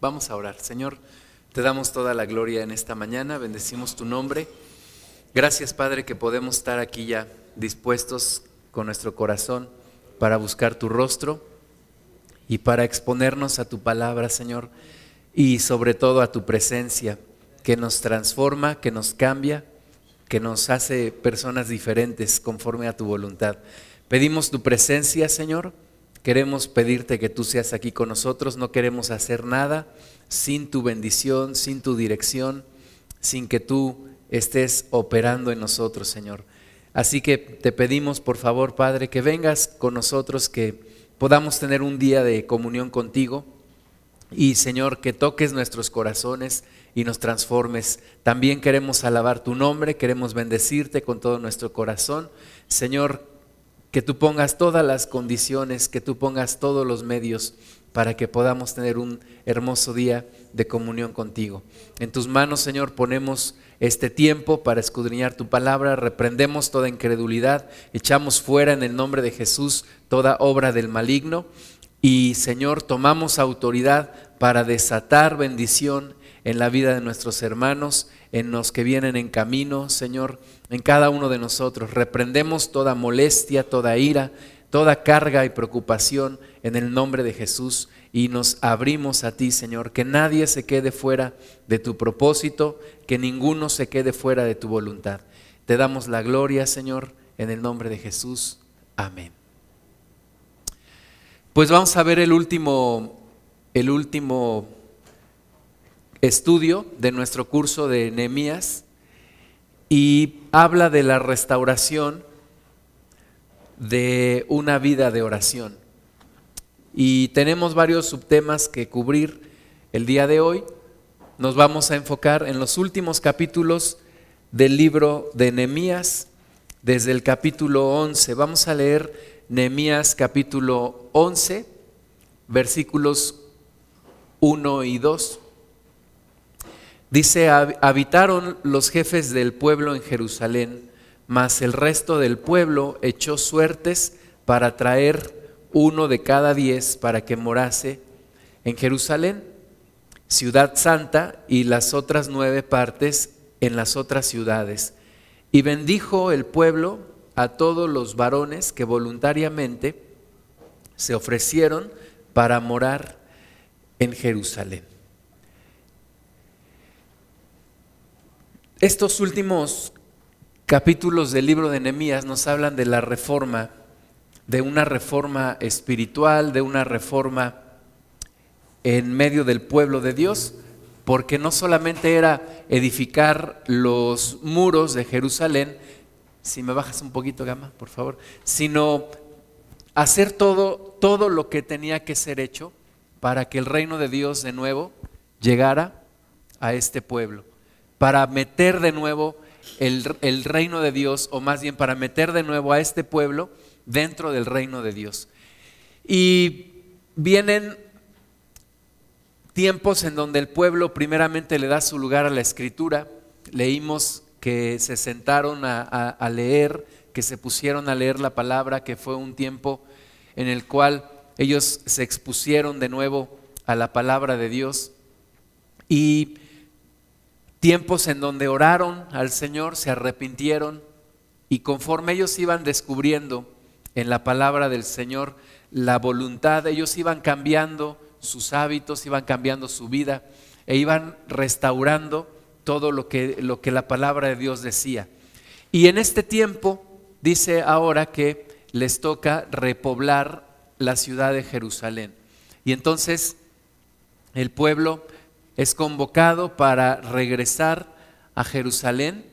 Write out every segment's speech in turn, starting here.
Vamos a orar. Señor, te damos toda la gloria en esta mañana, bendecimos tu nombre. Gracias, Padre, que podemos estar aquí ya dispuestos con nuestro corazón para buscar tu rostro y para exponernos a tu palabra, Señor, y sobre todo a tu presencia, que nos transforma, que nos cambia, que nos hace personas diferentes conforme a tu voluntad. Pedimos tu presencia, Señor Queremos pedirte que tú seas aquí con nosotros, no queremos hacer nada sin tu bendición, sin tu dirección, sin que tú estés operando en nosotros, Señor. Así que te pedimos, por favor, Padre, que vengas con nosotros, que podamos tener un día de comunión contigo y, Señor, que toques nuestros corazones y nos transformes. También queremos alabar tu nombre, queremos bendecirte con todo nuestro corazón. Señor, que tú pongas todas las condiciones, que tú pongas todos los medios para que podamos tener un hermoso día de comunión contigo. En tus manos, Señor, ponemos este tiempo para escudriñar tu palabra, reprendemos toda incredulidad, echamos fuera en el nombre de Jesús toda obra del maligno y, Señor, tomamos autoridad para desatar bendición en la vida de nuestros hermanos, en los que vienen en camino, Señor, en cada uno de nosotros. Reprendemos toda molestia, toda ira, toda carga y preocupación en el nombre de Jesús y nos abrimos a ti, Señor, que nadie se quede fuera de tu propósito, que ninguno se quede fuera de tu voluntad. Te damos la gloria, Señor, en el nombre de Jesús. Amén. Pues vamos a ver el último el último estudio de nuestro curso de Nehemías y habla de la restauración de una vida de oración. Y tenemos varios subtemas que cubrir el día de hoy. Nos vamos a enfocar en los últimos capítulos del libro de Nehemías, desde el capítulo 11. Vamos a leer Nehemías capítulo 11, versículos 1 y 2. Dice, habitaron los jefes del pueblo en Jerusalén, mas el resto del pueblo echó suertes para traer uno de cada diez para que morase en Jerusalén, ciudad santa, y las otras nueve partes en las otras ciudades. Y bendijo el pueblo a todos los varones que voluntariamente se ofrecieron para morar en Jerusalén. Estos últimos capítulos del libro de Nehemías nos hablan de la reforma, de una reforma espiritual, de una reforma en medio del pueblo de Dios, porque no solamente era edificar los muros de Jerusalén, si me bajas un poquito, Gama, por favor, sino hacer todo, todo lo que tenía que ser hecho para que el reino de Dios de nuevo llegara a este pueblo para meter de nuevo el, reino de Dios, o más bien para meter de nuevo a este pueblo dentro del reino de Dios. Y vienen tiempos en donde el pueblo primeramente le da su lugar a la escritura. Leímos que se sentaron a, a, leer, que se pusieron a leer la palabra, que fue un tiempo en el cual ellos se expusieron de nuevo a la palabra de Dios. Y tiempos en donde oraron al Señor, se arrepintieron y conforme ellos iban descubriendo en la palabra del Señor la voluntad, ellos iban cambiando sus hábitos, iban cambiando su vida e iban restaurando todo lo que, lo que la palabra de Dios decía. Y en este tiempo dice ahora que les toca repoblar la ciudad de Jerusalén. Y entonces el pueblo es convocado para regresar a Jerusalén,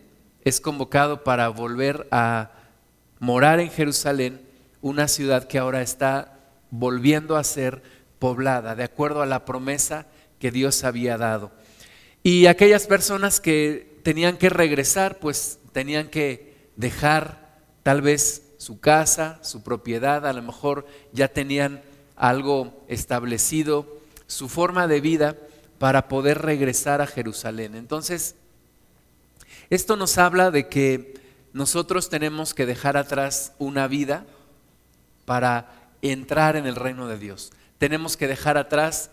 es convocado para volver a morar en Jerusalén, una ciudad que ahora está volviendo a ser poblada, de acuerdo a la promesa que Dios había dado. Y aquellas personas que tenían que regresar, pues tenían que dejar tal vez su casa, su propiedad, a lo mejor ya tenían algo establecido, su forma de vida, para poder regresar a Jerusalén. Entonces, esto nos habla de que nosotros tenemos que dejar atrás una vida para entrar en el reino de Dios. Tenemos que dejar atrás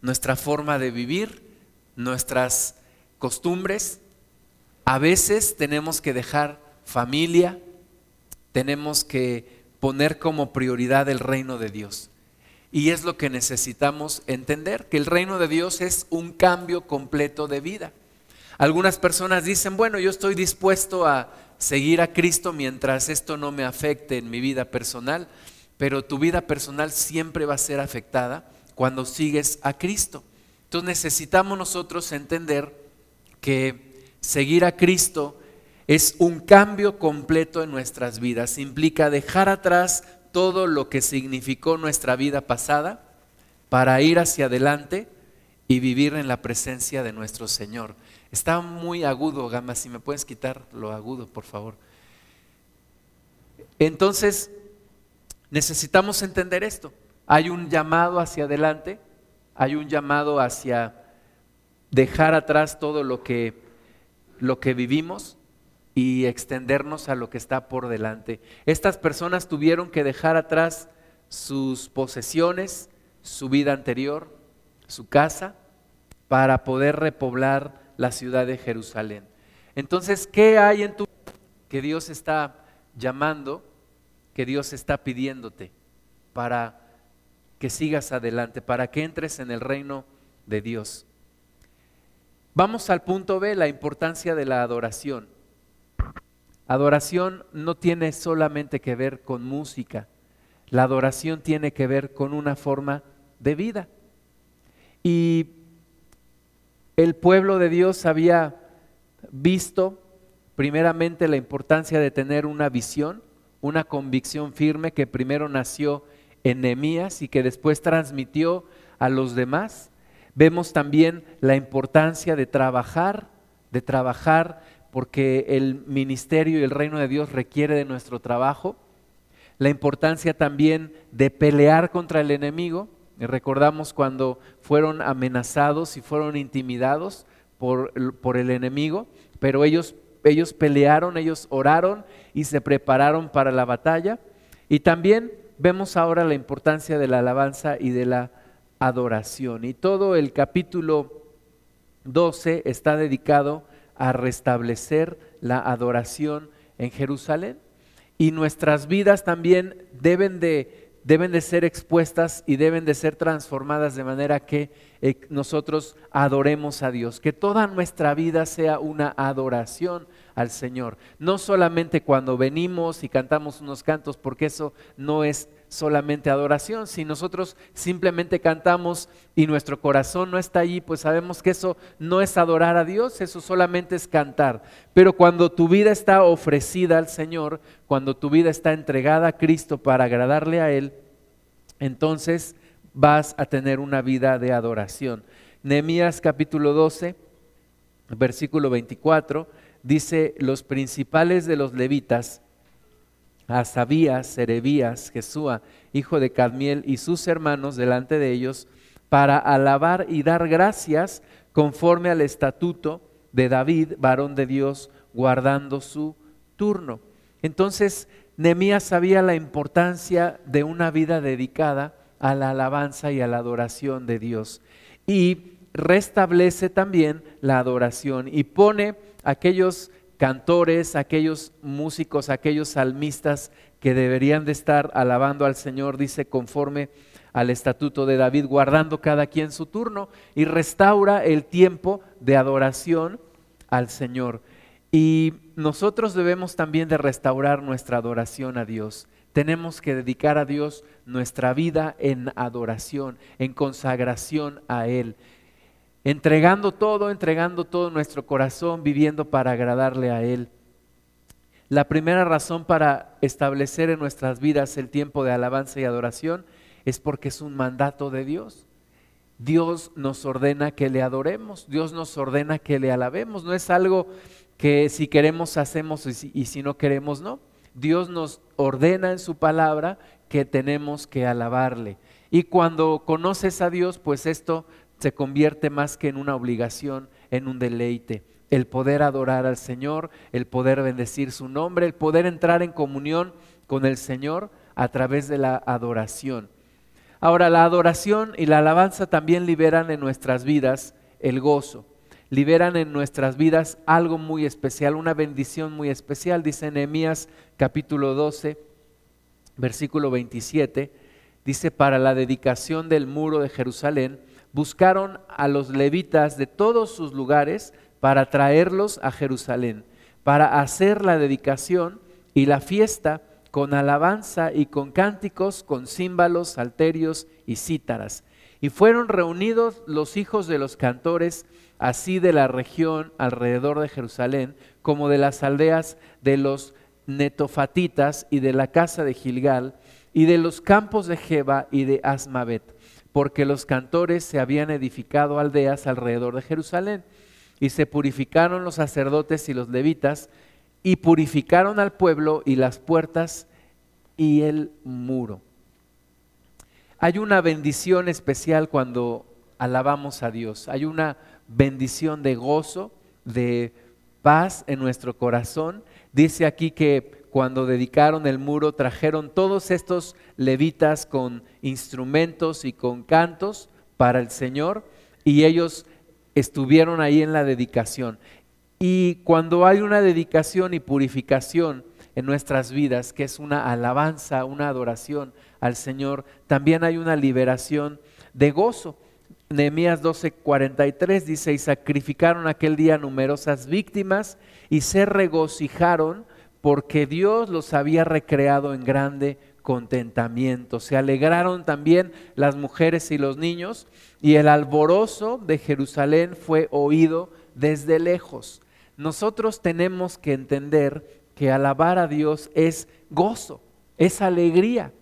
nuestra forma de vivir, nuestras costumbres. A veces tenemos que dejar familia, tenemos que poner como prioridad el reino de Dios. Y es lo que necesitamos entender, que el reino de Dios es un cambio completo de vida. Algunas personas dicen, bueno, yo estoy dispuesto a seguir a Cristo mientras esto no me afecte en mi vida personal, pero tu vida personal siempre va a ser afectada cuando sigues a Cristo. Entonces necesitamos nosotros entender que seguir a Cristo es un cambio completo en nuestras vidas. Implica dejar atrás todo lo que significó nuestra vida pasada para ir hacia adelante y vivir en la presencia de nuestro Señor. Está muy agudo, Gama, si me puedes quitar lo agudo, por favor. Entonces, necesitamos entender esto. Hay un llamado hacia adelante, hay un llamado hacia dejar atrás todo lo que, lo que vivimos y extendernos a lo que está por delante. Estas personas tuvieron que dejar atrás sus posesiones, su vida anterior, su casa, para poder repoblar la ciudad de Jerusalén. Entonces, ¿qué hay en tu que Dios está llamando, que Dios está pidiéndote para que sigas adelante, para que entres en el reino de Dios? Vamos al punto B, la importancia de la adoración. Adoración no tiene solamente que ver con música, la adoración tiene que ver con una forma de vida. Y el pueblo de Dios había visto primeramente la importancia de tener una visión, una convicción firme que primero nació en Nehemías y que después transmitió a los demás. Vemos también la importancia de trabajar, de trabajar porque el ministerio y el reino de Dios requiere de nuestro trabajo. La importancia también de pelear contra el enemigo, recordamos cuando fueron amenazados y fueron intimidados por, por el enemigo, pero ellos, ellos pelearon, ellos oraron y se prepararon para la batalla. Y también vemos ahora la importancia de la alabanza y de la adoración. Y todo el capítulo 12 está dedicado a restablecer la adoración en Jerusalén. Y nuestras vidas también deben de deben de ser expuestas y deben de ser transformadas de manera que eh, nosotros adoremos a Dios, que toda nuestra vida sea una adoración al Señor, no solamente cuando venimos y cantamos unos cantos, porque eso no es solamente adoración, si nosotros simplemente cantamos y nuestro corazón no está allí, pues sabemos que eso no es adorar a Dios, eso solamente es cantar. Pero cuando tu vida está ofrecida al Señor, cuando tu vida está entregada a Cristo para agradarle a Él, entonces vas a tener una vida de adoración. Nehemías capítulo 12, versículo 24, dice, los principales de los levitas, Asabías, Serebías, Jesúa, hijo de Cadmiel, y sus hermanos delante de ellos, para alabar y dar gracias conforme al estatuto de David, varón de Dios, guardando su turno. Entonces, Nehemías sabía la importancia de una vida dedicada a la alabanza y a la adoración de Dios. Y restablece también la adoración y pone aquellos cantores, aquellos músicos, aquellos salmistas que deberían de estar alabando al Señor, dice, conforme al estatuto de David, guardando cada quien su turno y restaura el tiempo de adoración al Señor. Y nosotros debemos también de restaurar nuestra adoración a Dios. Tenemos que dedicar a Dios nuestra vida en adoración, en consagración a Él entregando todo, entregando todo nuestro corazón, viviendo para agradarle a Él. La primera razón para establecer en nuestras vidas el tiempo de alabanza y adoración es porque es un mandato de Dios. Dios nos ordena que le adoremos, Dios nos ordena que le alabemos. No es algo que si queremos hacemos y si, no queremos no. Dios nos ordena en su palabra que tenemos que alabarle. Y cuando conoces a Dios, pues esto se convierte más que en una obligación, en un deleite. El poder adorar al Señor, el poder bendecir su nombre, el poder entrar en comunión con el Señor a través de la adoración. Ahora, la adoración y la alabanza también liberan en nuestras vidas el gozo, liberan en nuestras vidas algo muy especial, una bendición muy especial, dice Nehemías capítulo 12, versículo 27, dice, para la dedicación del muro de Jerusalén, buscaron a los levitas de todos sus lugares para traerlos a Jerusalén, para hacer la dedicación y la fiesta con alabanza y con cánticos, con címbalos, salterios y cítaras. Y fueron reunidos los hijos de los cantores, así de la región alrededor de Jerusalén, como de las aldeas de los netofatitas y de la casa de Gilgal, y de los campos de Jeba y de Asmavet, porque los cantores se habían edificado aldeas alrededor de Jerusalén, y se purificaron los sacerdotes y los levitas, y purificaron al pueblo y las puertas y el muro. Hay una bendición especial cuando alabamos a Dios. Hay una bendición de gozo, de paz en nuestro corazón. Dice aquí que cuando dedicaron el muro trajeron todos estos levitas con instrumentos y con cantos para el Señor y ellos estuvieron ahí en la dedicación. Y cuando hay una dedicación y purificación en nuestras vidas, que es una alabanza, una adoración al Señor, también hay una liberación de gozo. Nehemías 12:43 dice, y sacrificaron aquel día numerosas víctimas y se regocijaron porque Dios los había recreado en grande contentamiento. Se alegraron también las mujeres y los niños y el alborozo de Jerusalén fue oído desde lejos. Nosotros tenemos que entender que alabar a Dios es gozo, es alegría.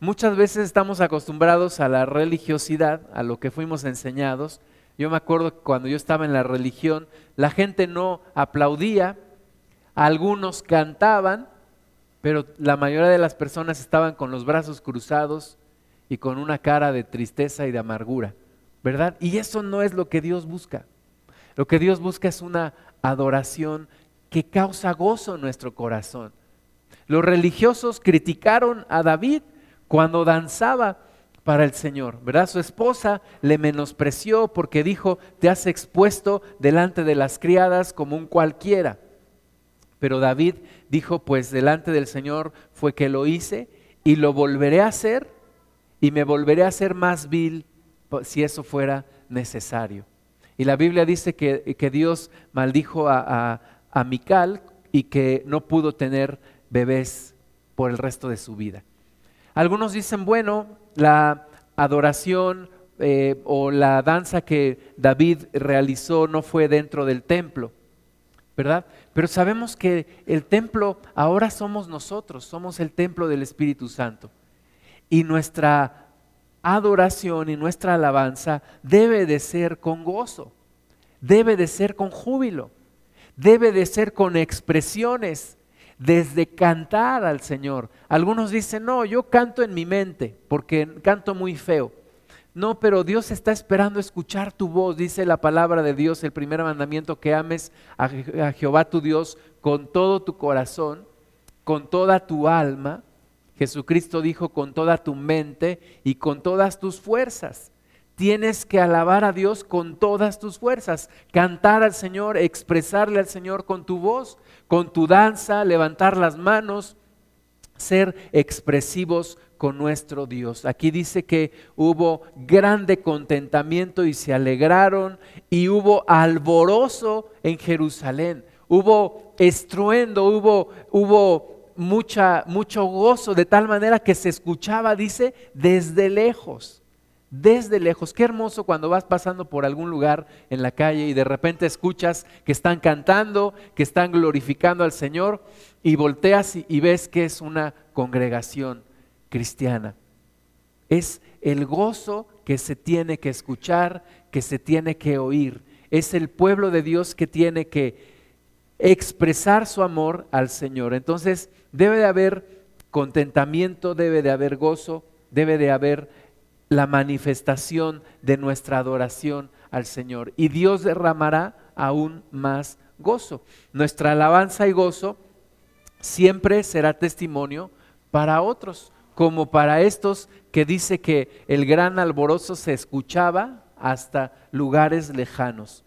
Muchas veces estamos acostumbrados a la religiosidad, a lo que fuimos enseñados. Yo me acuerdo que cuando yo estaba en la religión, la gente no aplaudía, algunos cantaban, pero la mayoría de las personas estaban con los brazos cruzados y con una cara de tristeza y de amargura, ¿verdad? Y eso no es lo que Dios busca. Lo que Dios busca es una adoración que causa gozo en nuestro corazón. Los religiosos criticaron a David cuando danzaba para el Señor, ¿verdad? Su esposa le menospreció porque dijo, te has expuesto delante de las criadas como un cualquiera. Pero David dijo, pues delante del Señor fue que lo hice y lo volveré a hacer y me volveré a hacer más vil si eso fuera necesario. Y la Biblia dice que, que Dios maldijo a, a, Mical y que no pudo tener bebés por el resto de su vida. Algunos dicen, bueno, la adoración eh, o la danza que David realizó no fue dentro del templo, ¿verdad? Pero sabemos que el templo ahora somos nosotros, somos el templo del Espíritu Santo. Y nuestra adoración y nuestra alabanza debe de ser con gozo, debe de ser con júbilo, debe de ser con expresiones, desde cantar al Señor. Algunos dicen, no, yo canto en mi mente porque canto muy feo. No, pero Dios está esperando escuchar tu voz, dice la palabra de Dios, el primer mandamiento, que ames a, Jehová tu Dios con todo tu corazón, con toda tu alma. Jesucristo dijo con toda tu mente y con todas tus fuerzas. Tienes que alabar a Dios con todas tus fuerzas, cantar al Señor, expresarle al Señor con tu voz, con tu danza, levantar las manos, ser expresivos con nuestro Dios. Aquí dice que hubo grande contentamiento y se alegraron y hubo alborozo en Jerusalén. Hubo estruendo, hubo, hubo mucha, mucho gozo, de tal manera que se escuchaba, dice, desde lejos. Desde lejos, qué hermoso cuando vas pasando por algún lugar en la calle y de repente escuchas que están cantando, que están glorificando al Señor y volteas y ves que es una congregación cristiana. Es el gozo que se tiene que escuchar, que se tiene que oír. Es el pueblo de Dios que tiene que expresar su amor al Señor. Entonces debe de haber contentamiento, debe de haber gozo, debe de haber la manifestación de nuestra adoración al Señor. Y Dios derramará aún más gozo. Nuestra alabanza y gozo siempre será testimonio para otros como para estos que dice que el gran alborozo se escuchaba hasta lugares lejanos.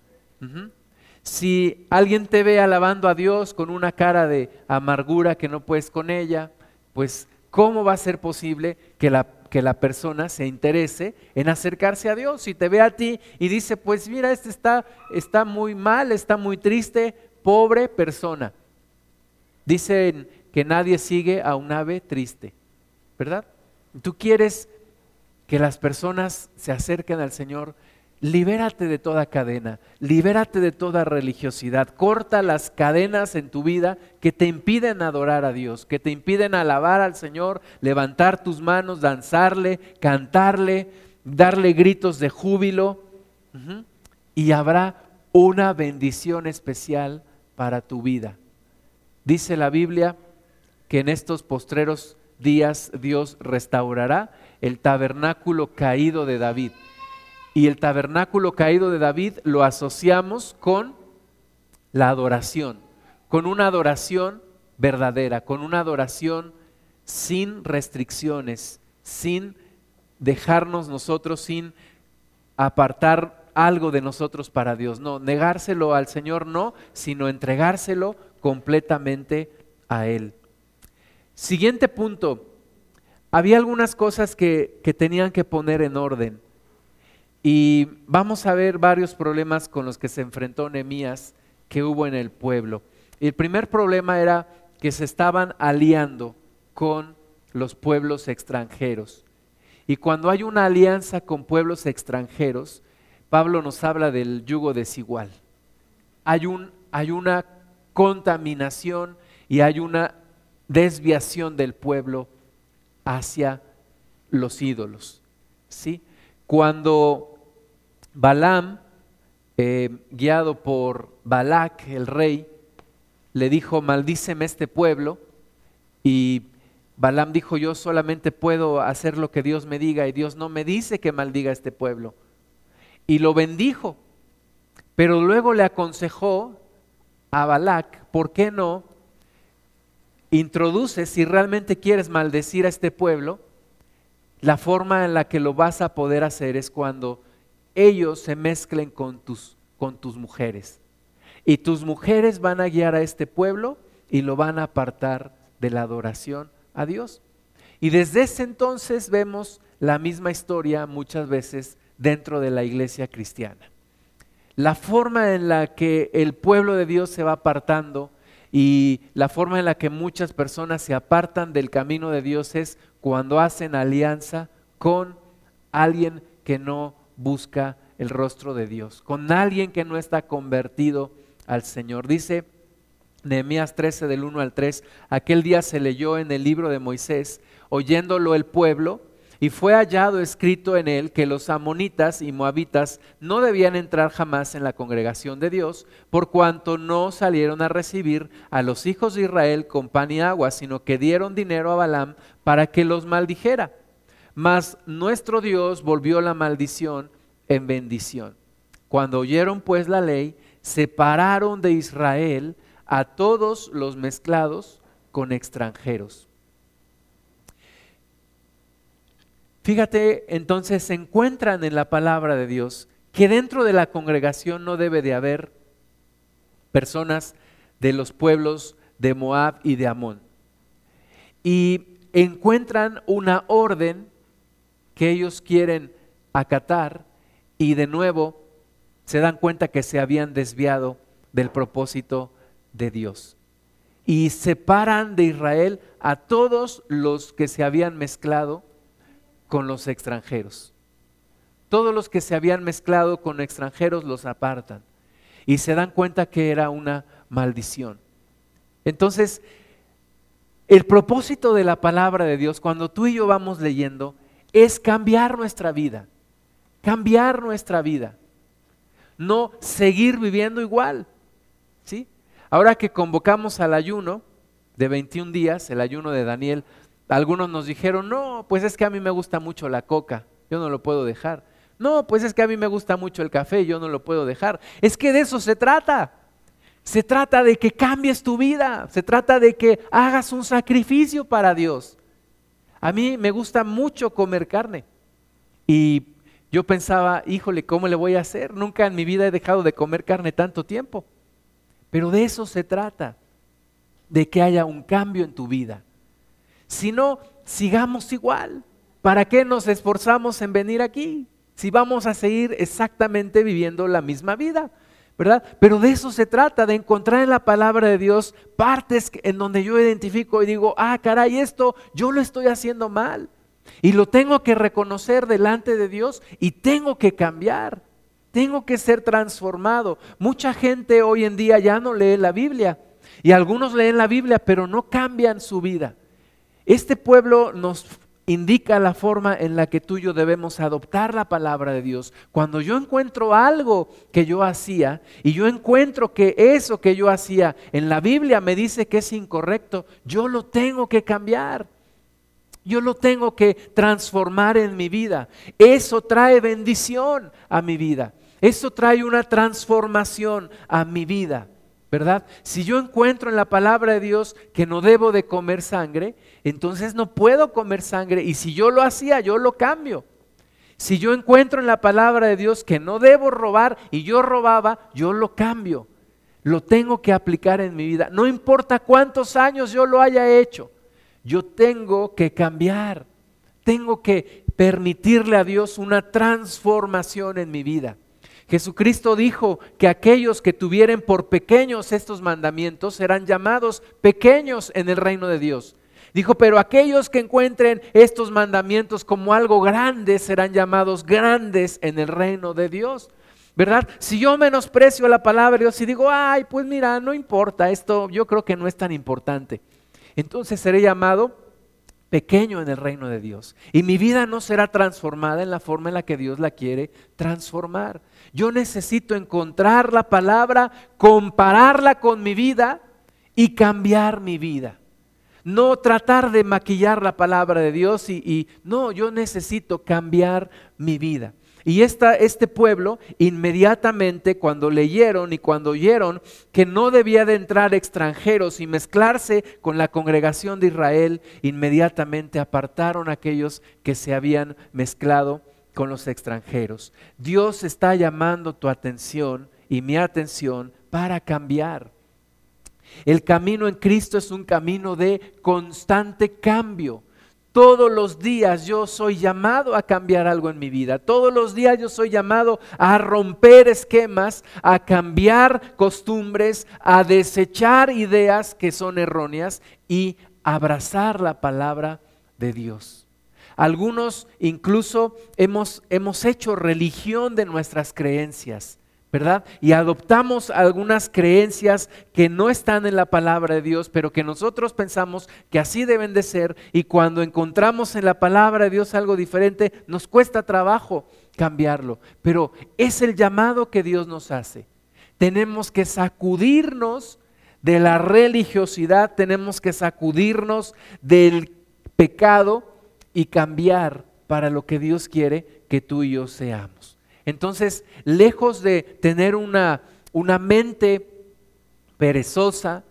Si alguien te ve alabando a Dios con una cara de amargura que no puedes con ella, pues ¿cómo va a ser posible que la, que la persona se interese en acercarse a Dios? Si te ve a ti y dice, pues mira, este está, está muy mal, está muy triste, pobre persona. Dicen que nadie sigue a un ave triste, ¿verdad? Tú quieres que las personas se acerquen al Señor Libérate de toda cadena, libérate de toda religiosidad, corta las cadenas en tu vida que te impiden adorar a Dios, que te impiden alabar al Señor, levantar tus manos, danzarle, cantarle, darle gritos de júbilo. Y habrá una bendición especial para tu vida. Dice la Biblia que en estos postreros días Dios restaurará el tabernáculo caído de David y el tabernáculo caído de David lo asociamos con la adoración, con una adoración verdadera, con una adoración sin restricciones, sin dejarnos nosotros, sin apartar algo de nosotros para Dios. No, negárselo al Señor no, sino entregárselo completamente a Él. Siguiente punto. Había algunas cosas que, que tenían que poner en orden. Y vamos a ver varios problemas con los que se enfrentó Nehemías que hubo en el pueblo. El primer problema era que se estaban aliando con los pueblos extranjeros. Y cuando hay una alianza con pueblos extranjeros, Pablo nos habla del yugo desigual. Hay, un, hay una contaminación y hay una desviación del pueblo hacia los ídolos. ¿sí? Cuando Balaam, eh, guiado por Balac, el rey, le dijo, maldíceme este pueblo. Y Balaam dijo, yo solamente puedo hacer lo que Dios me diga y Dios no me dice que maldiga este pueblo. Y lo bendijo. Pero luego le aconsejó a Balac, ¿por qué no introduces, si realmente quieres maldecir a este pueblo, la forma en la que lo vas a poder hacer es cuando ellos se mezclen con tus, con tus mujeres. Y tus mujeres van a guiar a este pueblo y lo van a apartar de la adoración a Dios. Y desde ese entonces vemos la misma historia muchas veces dentro de la iglesia cristiana. La forma en la que el pueblo de Dios se va apartando y la forma en la que muchas personas se apartan del camino de Dios es cuando hacen alianza con alguien que no busca el rostro de Dios, con alguien que no está convertido al Señor. Dice Nehemías 13 del 1 al 3, aquel día se leyó en el libro de Moisés, oyéndolo el pueblo, y fue hallado escrito en él que los amonitas y moabitas no debían entrar jamás en la congregación de Dios, por cuanto no salieron a recibir a los hijos de Israel con pan y agua, sino que dieron dinero a Balaam para que los maldijera. Mas nuestro Dios volvió la maldición en bendición. Cuando oyeron pues la ley, separaron de Israel a todos los mezclados con extranjeros. Fíjate, entonces se encuentran en la palabra de Dios que dentro de la congregación no debe de haber personas de los pueblos de Moab y de Amón. Y encuentran una orden que ellos quieren acatar y de nuevo se dan cuenta que se habían desviado del propósito de Dios. Y separan de Israel a todos los que se habían mezclado con los extranjeros. Todos los que se habían mezclado con extranjeros los apartan y se dan cuenta que era una maldición. Entonces, el propósito de la palabra de Dios, cuando tú y yo vamos leyendo, es cambiar nuestra vida, cambiar nuestra vida, no seguir viviendo igual. ¿sí? Ahora que convocamos al ayuno de 21 días, el ayuno de Daniel, algunos nos dijeron, no, pues es que a mí me gusta mucho la coca, yo no lo puedo dejar. No, pues es que a mí me gusta mucho el café, yo no lo puedo dejar. Es que de eso se trata. Se trata de que cambies tu vida, se trata de que hagas un sacrificio para Dios. A mí me gusta mucho comer carne. Y yo pensaba, híjole, ¿cómo le voy a hacer? Nunca en mi vida he dejado de comer carne tanto tiempo. Pero de eso se trata, de que haya un cambio en tu vida. Si no, sigamos igual. ¿Para qué nos esforzamos en venir aquí? Si vamos a seguir exactamente viviendo la misma vida. ¿verdad? Pero de eso se trata, de encontrar en la palabra de Dios partes en donde yo identifico y digo, ah, caray, esto yo lo estoy haciendo mal. Y lo tengo que reconocer delante de Dios y tengo que cambiar. Tengo que ser transformado. Mucha gente hoy en día ya no lee la Biblia. Y algunos leen la Biblia, pero no cambian su vida. Este pueblo nos indica la forma en la que tú y yo debemos adoptar la palabra de Dios. Cuando yo encuentro algo que yo hacía y yo encuentro que eso que yo hacía en la Biblia me dice que es incorrecto, yo lo tengo que cambiar. Yo lo tengo que transformar en mi vida. Eso trae bendición a mi vida. Eso trae una transformación a mi vida. ¿Verdad? Si yo encuentro en la palabra de Dios que no debo de comer sangre, entonces no puedo comer sangre y si yo lo hacía, yo lo cambio. Si yo encuentro en la palabra de Dios que no debo robar y yo robaba, yo lo cambio. Lo tengo que aplicar en mi vida. No importa cuántos años yo lo haya hecho, yo tengo que cambiar. Tengo que permitirle a Dios una transformación en mi vida. Jesucristo dijo que aquellos que tuvieren por pequeños estos mandamientos serán llamados pequeños en el reino de Dios. Dijo, pero aquellos que encuentren estos mandamientos como algo grande serán llamados grandes en el reino de Dios. ¿Verdad? Si yo menosprecio la palabra de Dios y digo, ay, pues mira, no importa, esto yo creo que no es tan importante. Entonces seré llamado pequeño en el reino de Dios. Y mi vida no será transformada en la forma en la que Dios la quiere transformar. Yo necesito encontrar la palabra, compararla con mi vida y cambiar mi vida. No tratar de maquillar la palabra de Dios y, no, yo necesito cambiar mi vida. Y este pueblo inmediatamente cuando leyeron y cuando oyeron que no debía de entrar extranjeros y mezclarse con la congregación de Israel, inmediatamente apartaron a aquellos que se habían mezclado con los extranjeros. Dios está llamando tu atención y mi atención para cambiar. El camino en Cristo es un camino de constante cambio. Todos los días yo soy llamado a cambiar algo en mi vida. Todos los días yo soy llamado a romper esquemas, a cambiar costumbres, a desechar ideas que son erróneas y abrazar la palabra de Dios. Algunos incluso hemos, hemos hecho religión de nuestras creencias. ¿verdad? Y adoptamos algunas creencias que no están en la palabra de Dios, pero que nosotros pensamos que así deben de ser y cuando encontramos en la palabra de Dios algo diferente, nos cuesta trabajo cambiarlo. Pero es el llamado que Dios nos hace. Tenemos que sacudirnos de la religiosidad, tenemos que sacudirnos del pecado y cambiar para lo que Dios quiere que tú y yo seamos. Entonces, lejos de tener una, una mente perezosa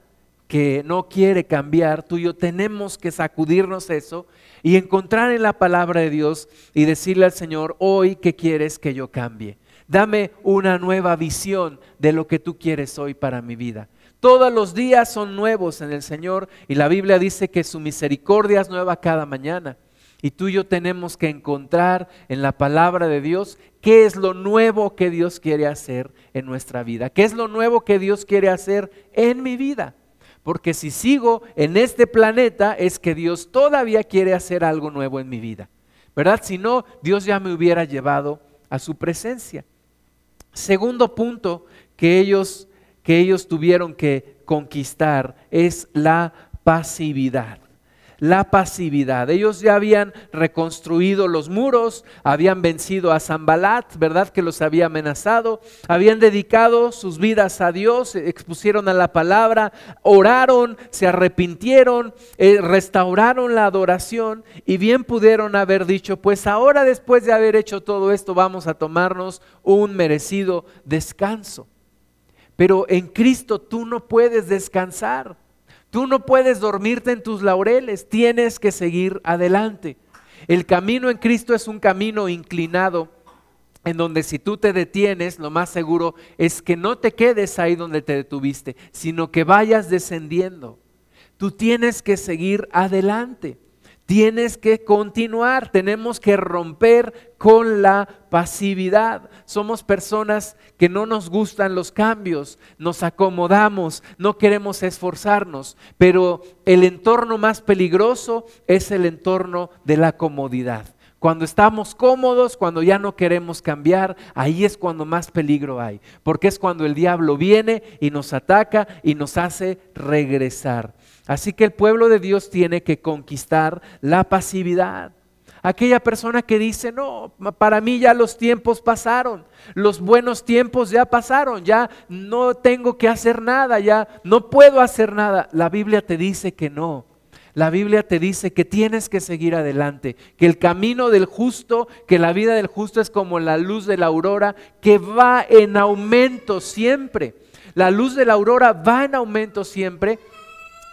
que no quiere cambiar, tú y yo tenemos que sacudirnos eso y encontrar en la palabra de Dios y decirle al Señor, hoy que quieres que yo cambie. Dame una nueva visión de lo que tú quieres hoy para mi vida. Todos los días son nuevos en el Señor y la Biblia dice que su misericordia es nueva cada mañana. Y tú y yo tenemos que encontrar en la palabra de Dios qué es lo nuevo que Dios quiere hacer en nuestra vida, qué es lo nuevo que Dios quiere hacer en mi vida. Porque si sigo en este planeta es que Dios todavía quiere hacer algo nuevo en mi vida. ¿Verdad? Si no, Dios ya me hubiera llevado a su presencia. Segundo punto que ellos, que ellos tuvieron que conquistar es la pasividad la pasividad. Ellos ya habían reconstruido los muros, habían vencido a Zambalat, ¿verdad? Que los había amenazado, habían dedicado sus vidas a Dios, expusieron a la palabra, oraron, se arrepintieron, eh, restauraron la adoración y bien pudieron haber dicho, pues ahora después de haber hecho todo esto vamos a tomarnos un merecido descanso. Pero en Cristo tú no puedes descansar. Tú no puedes dormirte en tus laureles, tienes que seguir adelante. El camino en Cristo es un camino inclinado en donde si tú te detienes, lo más seguro es que no te quedes ahí donde te detuviste, sino que vayas descendiendo. Tú tienes que seguir adelante. Tienes que continuar, tenemos que romper con la pasividad. Somos personas que no nos gustan los cambios, nos acomodamos, no queremos esforzarnos, pero el entorno más peligroso es el entorno de la comodidad. Cuando estamos cómodos, cuando ya no queremos cambiar, ahí es cuando más peligro hay, porque es cuando el diablo viene y nos ataca y nos hace regresar. Así que el pueblo de Dios tiene que conquistar la pasividad. Aquella persona que dice, no, para mí ya los tiempos pasaron, los buenos tiempos ya pasaron, ya no tengo que hacer nada, ya no puedo hacer nada. La Biblia te dice que no. La Biblia te dice que tienes que seguir adelante, que el camino del justo, que la vida del justo es como la luz de la aurora, que va en aumento siempre. La luz de la aurora va en aumento siempre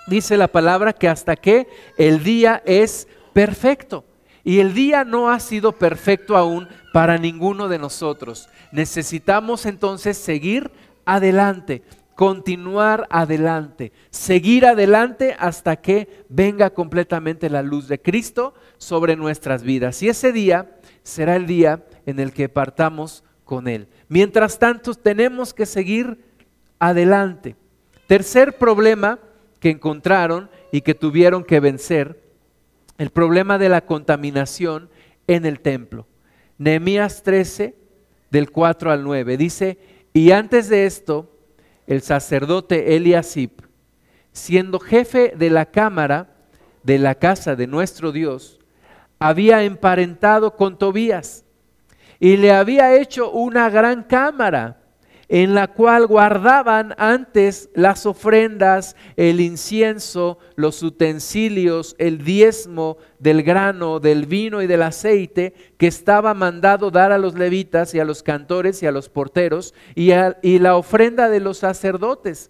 dice la palabra que hasta que el día es perfecto. Y el día no ha sido perfecto aún para ninguno de nosotros. Necesitamos entonces seguir adelante, continuar adelante, seguir adelante hasta que venga completamente la luz de Cristo sobre nuestras vidas. Y ese día será el día en el que partamos con Él. Mientras tanto, tenemos que seguir adelante. Tercer problema que encontraron y que tuvieron que vencer el problema de la contaminación en el templo. Nehemías 13, del 4 al 9, dice, y antes de esto, el sacerdote Eliasib, siendo jefe de la cámara de la casa de nuestro Dios, había emparentado con Tobías y le había hecho una gran cámara en la cual guardaban antes las ofrendas, el incienso, los utensilios, el diezmo del grano, del vino y del aceite que estaba mandado dar a los levitas y a los cantores y a los porteros y, la ofrenda de los sacerdotes.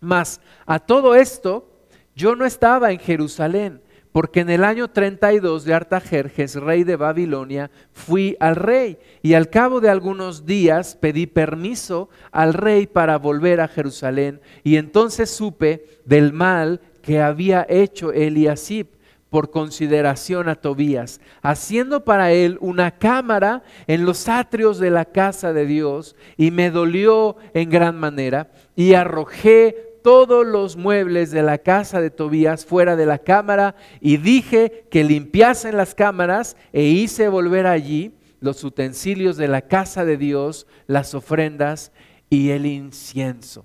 Mas a todo esto yo no estaba en Jerusalén porque en el año 32 de Artajerjes, rey de Babilonia, fui al rey y al cabo de algunos días pedí permiso al rey para volver a Jerusalén y entonces supe del mal que había hecho Eliasib por consideración a Tobías, haciendo para él una cámara en los atrios de la casa de Dios, y me dolió en gran manera, y arrojé todos los muebles de la casa de Tobías fuera de la cámara y dije que limpiasen las cámaras e hice volver allí los utensilios de la casa de Dios, las ofrendas y el incienso.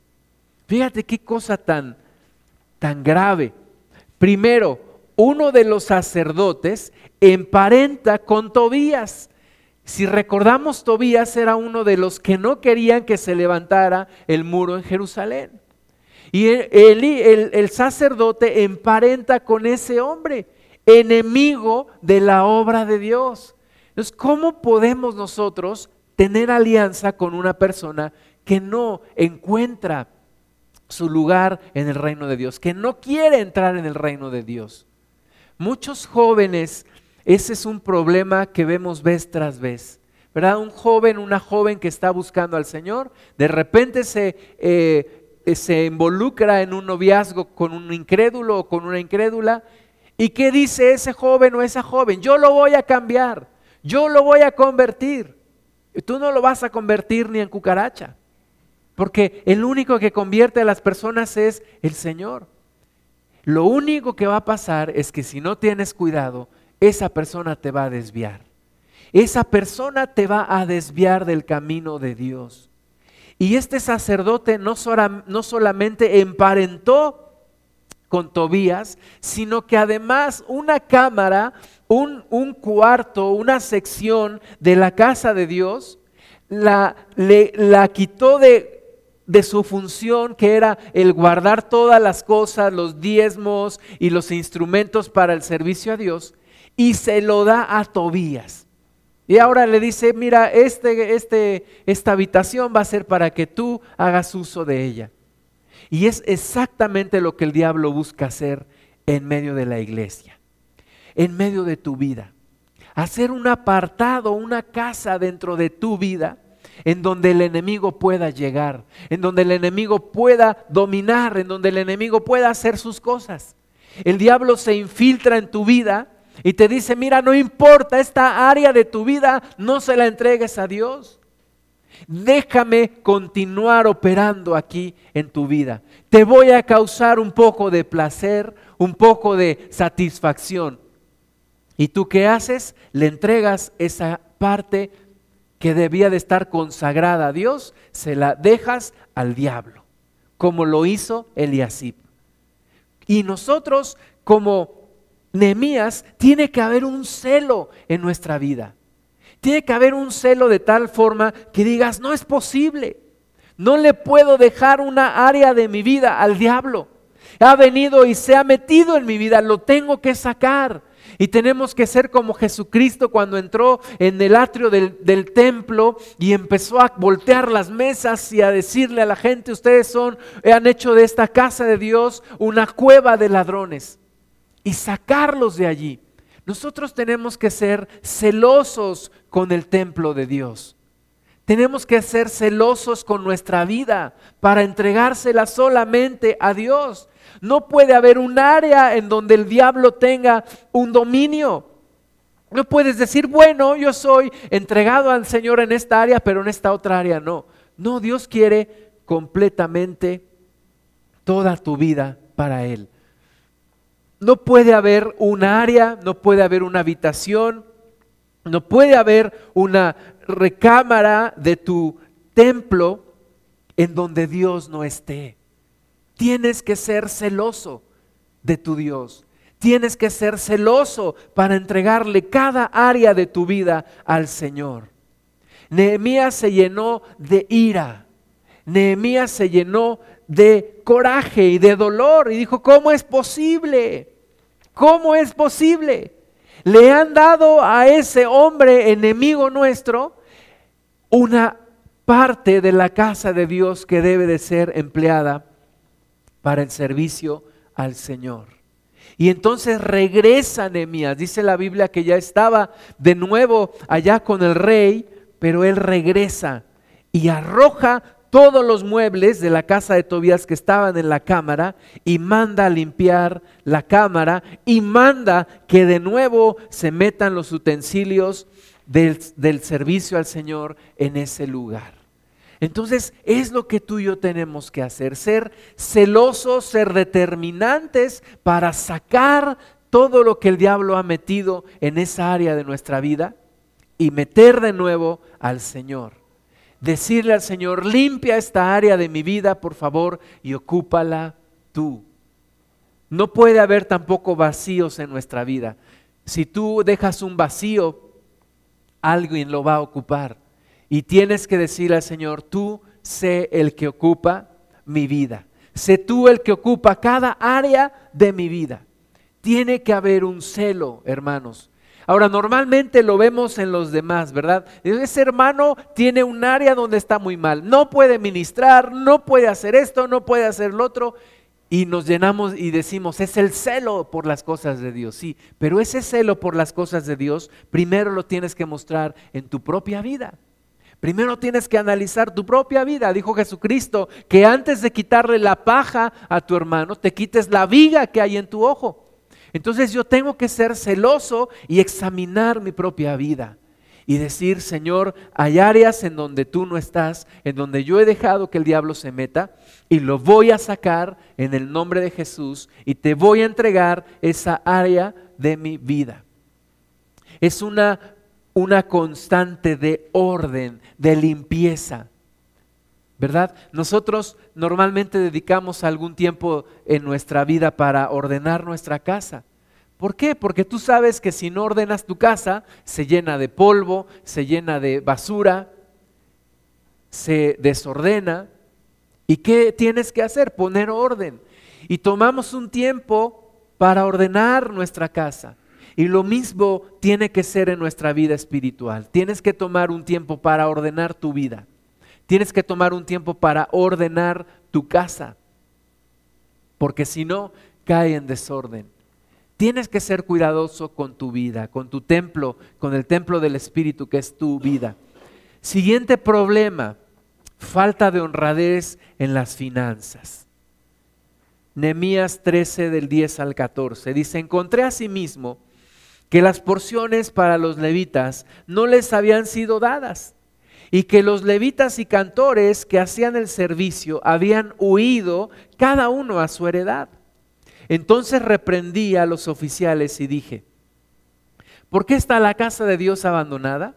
Fíjate qué cosa tan, tan grave. Primero, uno de los sacerdotes emparenta con Tobías. Si recordamos, Tobías era uno de los que no querían que se levantara el muro en Jerusalén. Y el, sacerdote emparenta con ese hombre, enemigo de la obra de Dios. Entonces, ¿cómo podemos nosotros tener alianza con una persona que no encuentra su lugar en el reino de Dios, que no quiere entrar en el reino de Dios? Muchos jóvenes, ese es un problema que vemos vez tras vez. ¿Verdad? Un joven, una joven que está buscando al Señor, de repente se eh, se involucra en un noviazgo con un incrédulo o con una incrédula. ¿Y qué dice ese joven o esa joven? Yo lo voy a cambiar, yo lo voy a convertir. Tú no lo vas a convertir ni en cucaracha, porque el único que convierte a las personas es el Señor. Lo único que va a pasar es que si no tienes cuidado, esa persona te va a desviar. Esa persona te va a desviar del camino de Dios. Y este sacerdote no, no solamente emparentó con Tobías, sino que además una cámara, un, un, cuarto, una sección de la casa de Dios, la, le, la quitó de, de su función, que era el guardar todas las cosas, los diezmos y los instrumentos para el servicio a Dios, y se lo da a Tobías. Y ahora le dice, mira, este, este, esta habitación va a ser para que tú hagas uso de ella. Y es exactamente lo que el diablo busca hacer en medio de la iglesia, en medio de tu vida. Hacer un apartado, una casa dentro de tu vida en donde el enemigo pueda llegar, en donde el enemigo pueda dominar, en donde el enemigo pueda hacer sus cosas. El diablo se infiltra en tu vida y te dice, mira, no importa, esta área de tu vida no se la entregues a Dios. Déjame continuar operando aquí en tu vida. Te voy a causar un poco de placer, un poco de satisfacción. ¿Y tú qué haces? Le entregas esa parte que debía de estar consagrada a Dios, se la dejas al diablo, como lo hizo Eliasib. Y nosotros, como Nehemías, tiene que haber un celo en nuestra vida. Tiene que haber un celo de tal forma que digas, no es posible. No le puedo dejar una área de mi vida al diablo. Ha venido y se ha metido en mi vida, lo tengo que sacar. Y tenemos que ser como Jesucristo cuando entró en el atrio del, templo y empezó a voltear las mesas y a decirle a la gente, ustedes son, han hecho de esta casa de Dios una cueva de ladrones y sacarlos de allí. Nosotros tenemos que ser celosos con el templo de Dios. Tenemos que ser celosos con nuestra vida para entregársela solamente a Dios. No puede haber un área en donde el diablo tenga un dominio. No puedes decir, bueno, yo soy entregado al Señor en esta área, pero en esta otra área no. No, Dios quiere completamente toda tu vida para Él. No puede haber un área, no puede haber una habitación, no puede haber una recámara de tu templo en donde Dios no esté. Tienes que ser celoso de tu Dios. Tienes que ser celoso para entregarle cada área de tu vida al Señor. Nehemías se llenó de ira. Nehemías se llenó de coraje y de dolor y dijo, ¿cómo es posible? ¿Cómo es posible? Le han dado a ese hombre enemigo nuestro una parte de la casa de Dios que debe de ser empleada para el servicio al Señor. Y entonces regresa Nehemías. Dice la Biblia que ya estaba de nuevo allá con el rey, pero él regresa y arroja todos los muebles de la casa de Tobías que estaban en la cámara y manda a limpiar la cámara y manda que de nuevo se metan los utensilios del, del servicio al Señor en ese lugar. Entonces es lo que tú y yo tenemos que hacer, ser celosos, ser determinantes para sacar todo lo que el diablo ha metido en esa área de nuestra vida y meter de nuevo al Señor. Decirle al Señor, limpia esta área de mi vida, por favor, y ocúpala tú. No puede haber tampoco vacíos en nuestra vida. Si tú dejas un vacío, alguien lo va a ocupar. Y tienes que decirle al Señor, tú sé el que ocupa mi vida. Sé tú el que ocupa cada área de mi vida. Tiene que haber un celo, hermanos. Ahora, normalmente lo vemos en los demás, ¿verdad? Ese hermano tiene un área donde está muy mal. No puede ministrar, no puede hacer esto, no puede hacer lo otro. Y nos llenamos y decimos, es el celo por las cosas de Dios. Sí, pero ese celo por las cosas de Dios, primero lo tienes que mostrar en tu propia vida. Primero tienes que analizar tu propia vida. Dijo Jesucristo que antes de quitarle la paja a tu hermano, te quites la viga que hay en tu ojo. Entonces yo tengo que ser celoso y examinar mi propia vida y decir, Señor, hay áreas en donde tú no estás, en donde yo he dejado que el diablo se meta y lo voy a sacar en el nombre de Jesús y te voy a entregar esa área de mi vida. Es una una constante de orden, de limpieza. ¿Verdad? Nosotros normalmente dedicamos algún tiempo en nuestra vida para ordenar nuestra casa. ¿Por qué? Porque tú sabes que si no ordenas tu casa, se llena de polvo, se llena de basura, se desordena. ¿Y qué tienes que hacer? Poner orden. Y tomamos un tiempo para ordenar nuestra casa. Y lo mismo tiene que ser en nuestra vida espiritual. Tienes que tomar un tiempo para ordenar tu vida. Tienes que tomar un tiempo para ordenar tu casa. porque si no, cae en desorden. Tienes que ser cuidadoso con tu vida, con tu templo, con el templo del Espíritu que es tu vida. Siguiente problema, falta de honradez en las finanzas. Nehemías 13 del 10 al 14 dice, encontré asimismo que las porciones para los levitas no les habían sido dadas y que los levitas y cantores que hacían el servicio habían huido cada uno a su heredad. Entonces reprendí a los oficiales y dije, ¿por qué está la casa de Dios abandonada?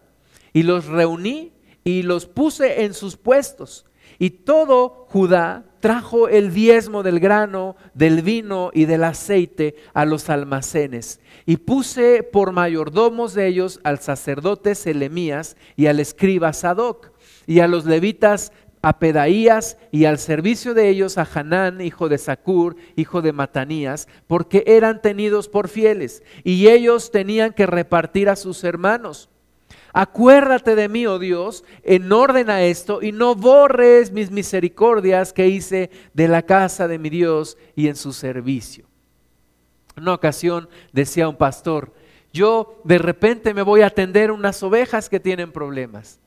Y los reuní y los puse en sus puestos. Y todo Judá trajo el diezmo del grano, del vino y del aceite a los almacenes. Y puse por mayordomos de ellos al sacerdote Selemías y al escriba Sadoc y a los levitas a Pedaías y al servicio de ellos a Hanán, hijo de Sacur, hijo de Matanías, porque eran tenidos por fieles y ellos tenían que repartir a sus hermanos. Acuérdate de mí, oh Dios, en orden a esto, y no borres mis misericordias que hice de la casa de mi Dios y en su servicio. En una ocasión decía un pastor, yo de repente me voy a atender unas ovejas que tienen problemas.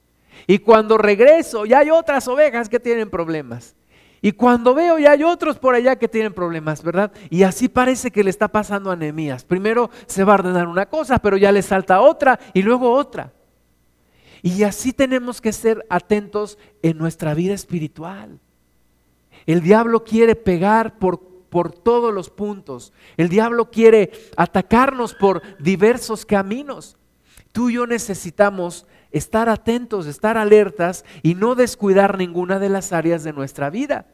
Y cuando regreso ya hay otras ovejas que tienen problemas. Y cuando veo ya hay otros por allá que tienen problemas, ¿verdad? Y así parece que le está pasando a Nehemías. Primero se va a ordenar una cosa, pero ya le salta otra y luego otra. Y así tenemos que ser atentos en nuestra vida espiritual. El diablo quiere pegar por, por todos los puntos. El diablo quiere atacarnos por diversos caminos. Tú y yo necesitamos estar atentos, estar alertas y no descuidar ninguna de las áreas de nuestra vida.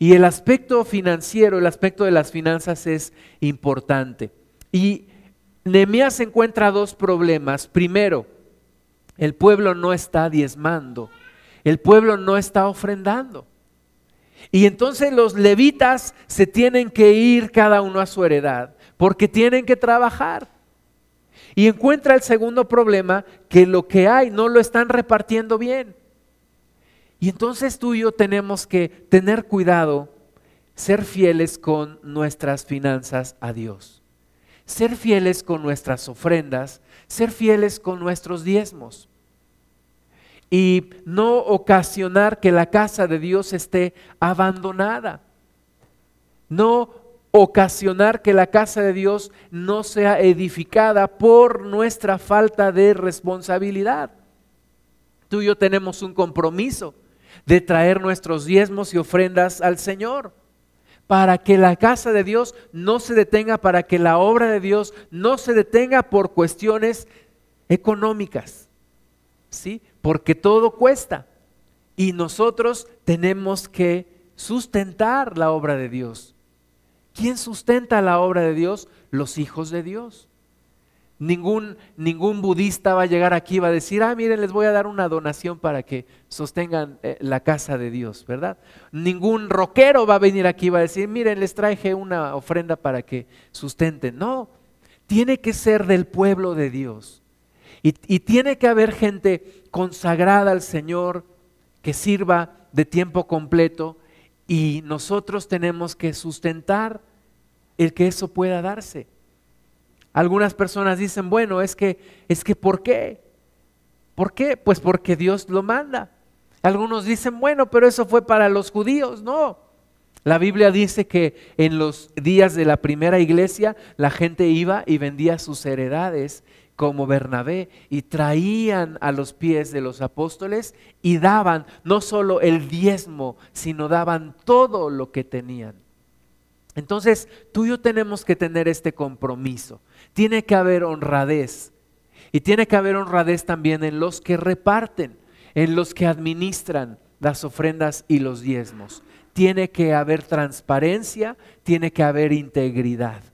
Y el aspecto financiero, el aspecto de las finanzas es importante. Y Nehemías encuentra dos problemas. Primero, el pueblo no está diezmando, el pueblo no está ofrendando. Y entonces los levitas se tienen que ir cada uno a su heredad, porque tienen que trabajar. Y encuentra el segundo problema, que lo que hay no lo están repartiendo bien. Y entonces tú y yo tenemos que tener cuidado, ser fieles con nuestras finanzas a Dios, ser fieles con nuestras ofrendas, ser fieles con nuestros diezmos y no ocasionar que la casa de Dios esté abandonada. No ocasionar que la casa de Dios no sea edificada por nuestra falta de responsabilidad. Tú y yo tenemos un compromiso de traer nuestros diezmos y ofrendas al Señor para que la casa de Dios no se detenga, para que la obra de Dios no se detenga por cuestiones económicas. ¿Sí? Porque todo cuesta y nosotros tenemos que sustentar la obra de Dios. ¿Quién sustenta la obra de Dios? Los hijos de Dios. Ningún, ningún budista va a llegar aquí y va a decir, ah, miren, les voy a dar una donación para que sostengan eh, la casa de Dios, ¿verdad? Ningún rockero va a venir aquí y va a decir, miren, les traje una ofrenda para que sustenten. No, tiene que ser del pueblo de Dios. Y, tiene que haber gente consagrada al Señor que sirva de tiempo completo y nosotros tenemos que sustentar el que eso pueda darse. Algunas personas dicen, bueno, es que, es que, ¿por qué? ¿Por qué? Pues porque Dios lo manda. Algunos dicen, bueno, pero eso fue para los judíos. No. La Biblia dice que en los días de la primera iglesia la gente iba y vendía sus heredades como Bernabé y traían a los pies de los apóstoles y daban no solo el diezmo, sino daban todo lo que tenían. Entonces, tú y yo tenemos que tener este compromiso. Tiene que haber honradez. Y tiene que haber honradez también en los que reparten, en los que administran las ofrendas y los diezmos. Tiene que haber transparencia, tiene que haber integridad.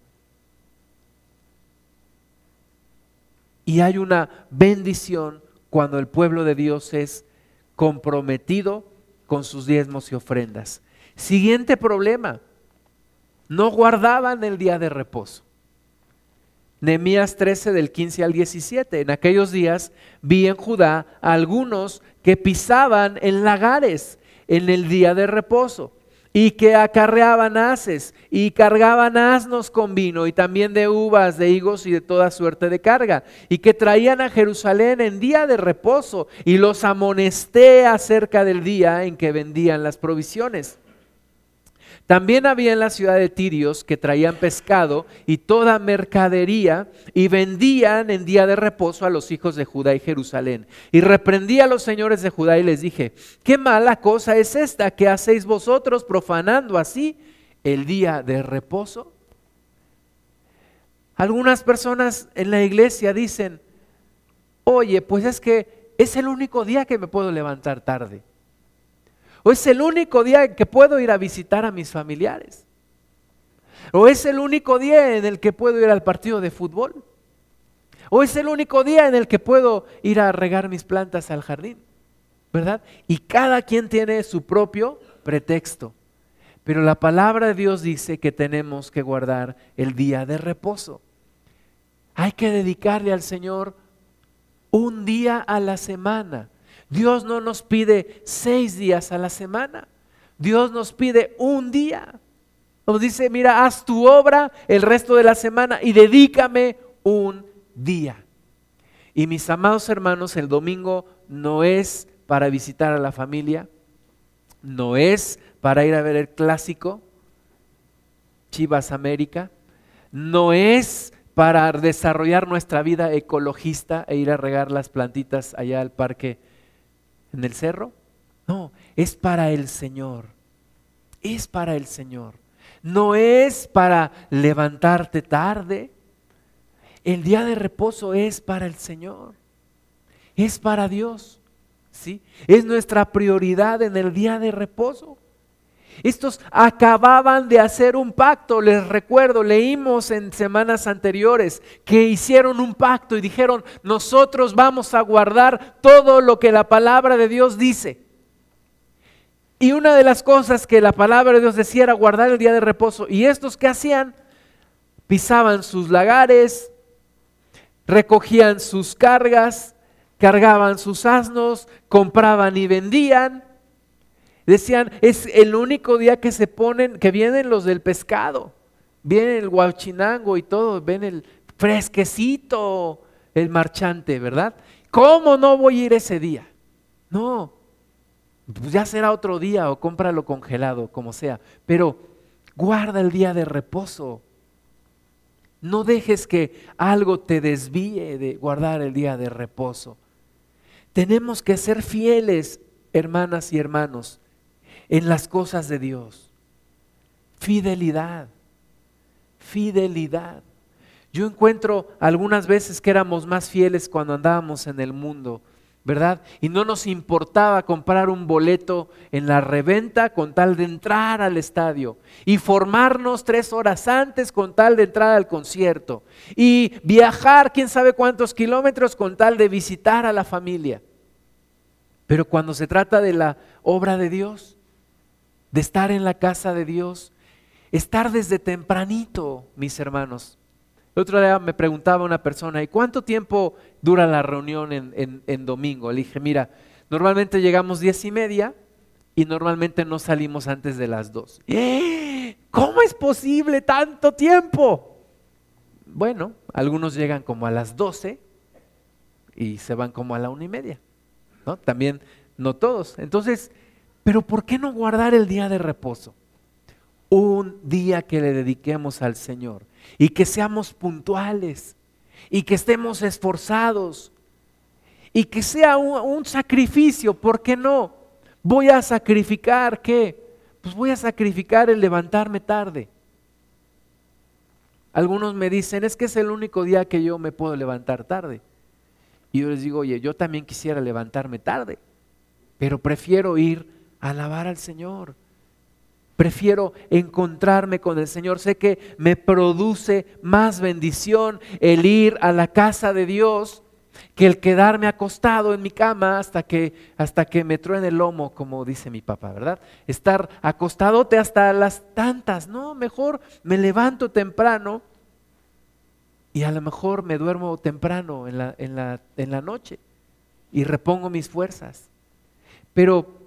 Y hay una bendición cuando el pueblo de Dios es comprometido con sus diezmos y ofrendas. Siguiente problema, no guardaban el día de reposo. Nehemías 13 del 15 al 17. En aquellos días vi en Judá a algunos que pisaban en lagares en el día de reposo y que acarreaban haces y cargaban asnos con vino y también de uvas, de higos y de toda suerte de carga, y que traían a Jerusalén en día de reposo y los amonesté acerca del día en que vendían las provisiones. También había en la ciudad de Tirios que traían pescado y toda mercadería y vendían en día de reposo a los hijos de Judá y Jerusalén. Y reprendí a los señores de Judá y les dije, qué mala cosa es esta que hacéis vosotros profanando así el día de reposo. Algunas personas en la iglesia dicen, oye, pues es que es el único día que me puedo levantar tarde. O es el único día en que puedo ir a visitar a mis familiares. O es el único día en el que puedo ir al partido de fútbol. O es el único día en el que puedo ir a regar mis plantas al jardín. ¿Verdad? Y cada quien tiene su propio pretexto. Pero la palabra de Dios dice que tenemos que guardar el día de reposo. Hay que dedicarle al Señor un día a la semana. Dios no nos pide seis días a la semana. Dios nos pide un día. Nos dice, mira, haz tu obra el resto de la semana y dedícame un día. Y mis amados hermanos, el domingo no es para visitar a la familia, no es para ir a ver el clásico, Chivas América, no es para desarrollar nuestra vida ecologista e ir a regar las plantitas allá al parque en el cerro. No, es para el Señor. Es para el Señor. No es para levantarte tarde. El día de reposo es para el Señor. Es para Dios. ¿Sí? Es nuestra prioridad en el día de reposo. Estos acababan de hacer un pacto, les recuerdo, leímos en semanas anteriores que hicieron un pacto y dijeron, nosotros vamos a guardar todo lo que la palabra de Dios dice. Y una de las cosas que la palabra de Dios decía era guardar el día de reposo. Y estos que hacían, pisaban sus lagares, recogían sus cargas, cargaban sus asnos, compraban y vendían Decían, es el único día que se ponen, que vienen los del pescado. Viene el guachinango y todo, ven el fresquecito, el marchante, ¿verdad? ¿Cómo no voy a ir ese día? No, pues ya será otro día o cómpralo congelado, como sea. Pero guarda el día de reposo. No dejes que algo te desvíe de guardar el día de reposo. Tenemos que ser fieles, hermanas y hermanos, en las cosas de Dios. Fidelidad, fidelidad. Yo encuentro algunas veces que éramos más fieles cuando andábamos en el mundo, ¿verdad? Y no nos importaba comprar un boleto en la reventa con tal de entrar al estadio y formarnos tres horas antes con tal de entrar al concierto y viajar quién sabe cuántos kilómetros con tal de visitar a la familia. Pero cuando se trata de la obra de Dios, de estar en la casa de Dios, estar desde tempranito, mis hermanos. El otro día me preguntaba una persona, ¿y cuánto tiempo dura la reunión en, domingo? Le dije, mira, normalmente llegamos diez y media y normalmente no salimos antes de las dos. ¡Eh! ¿Cómo es posible tanto tiempo? Bueno, algunos llegan como a las doce y se van como a la una y media. ¿no? También no todos. Entonces, pero ¿por qué no guardar el día de reposo? Un día que le dediquemos al Señor y que seamos puntuales y que estemos esforzados y que sea un, sacrificio, ¿por qué no? Voy a sacrificar qué? Pues voy a sacrificar el levantarme tarde. Algunos me dicen, es que es el único día que yo me puedo levantar tarde. Y yo les digo, oye, yo también quisiera levantarme tarde, pero prefiero ir alabar al Señor. Prefiero encontrarme con el Señor. Sé que me produce más bendición el ir a la casa de Dios que el quedarme acostado en mi cama hasta que, hasta que me truene el lomo, como dice mi papá, ¿verdad? Estar acostadote hasta las tantas. No, mejor me levanto temprano y a lo mejor me duermo temprano en la, en la, en la noche y repongo mis fuerzas. Pero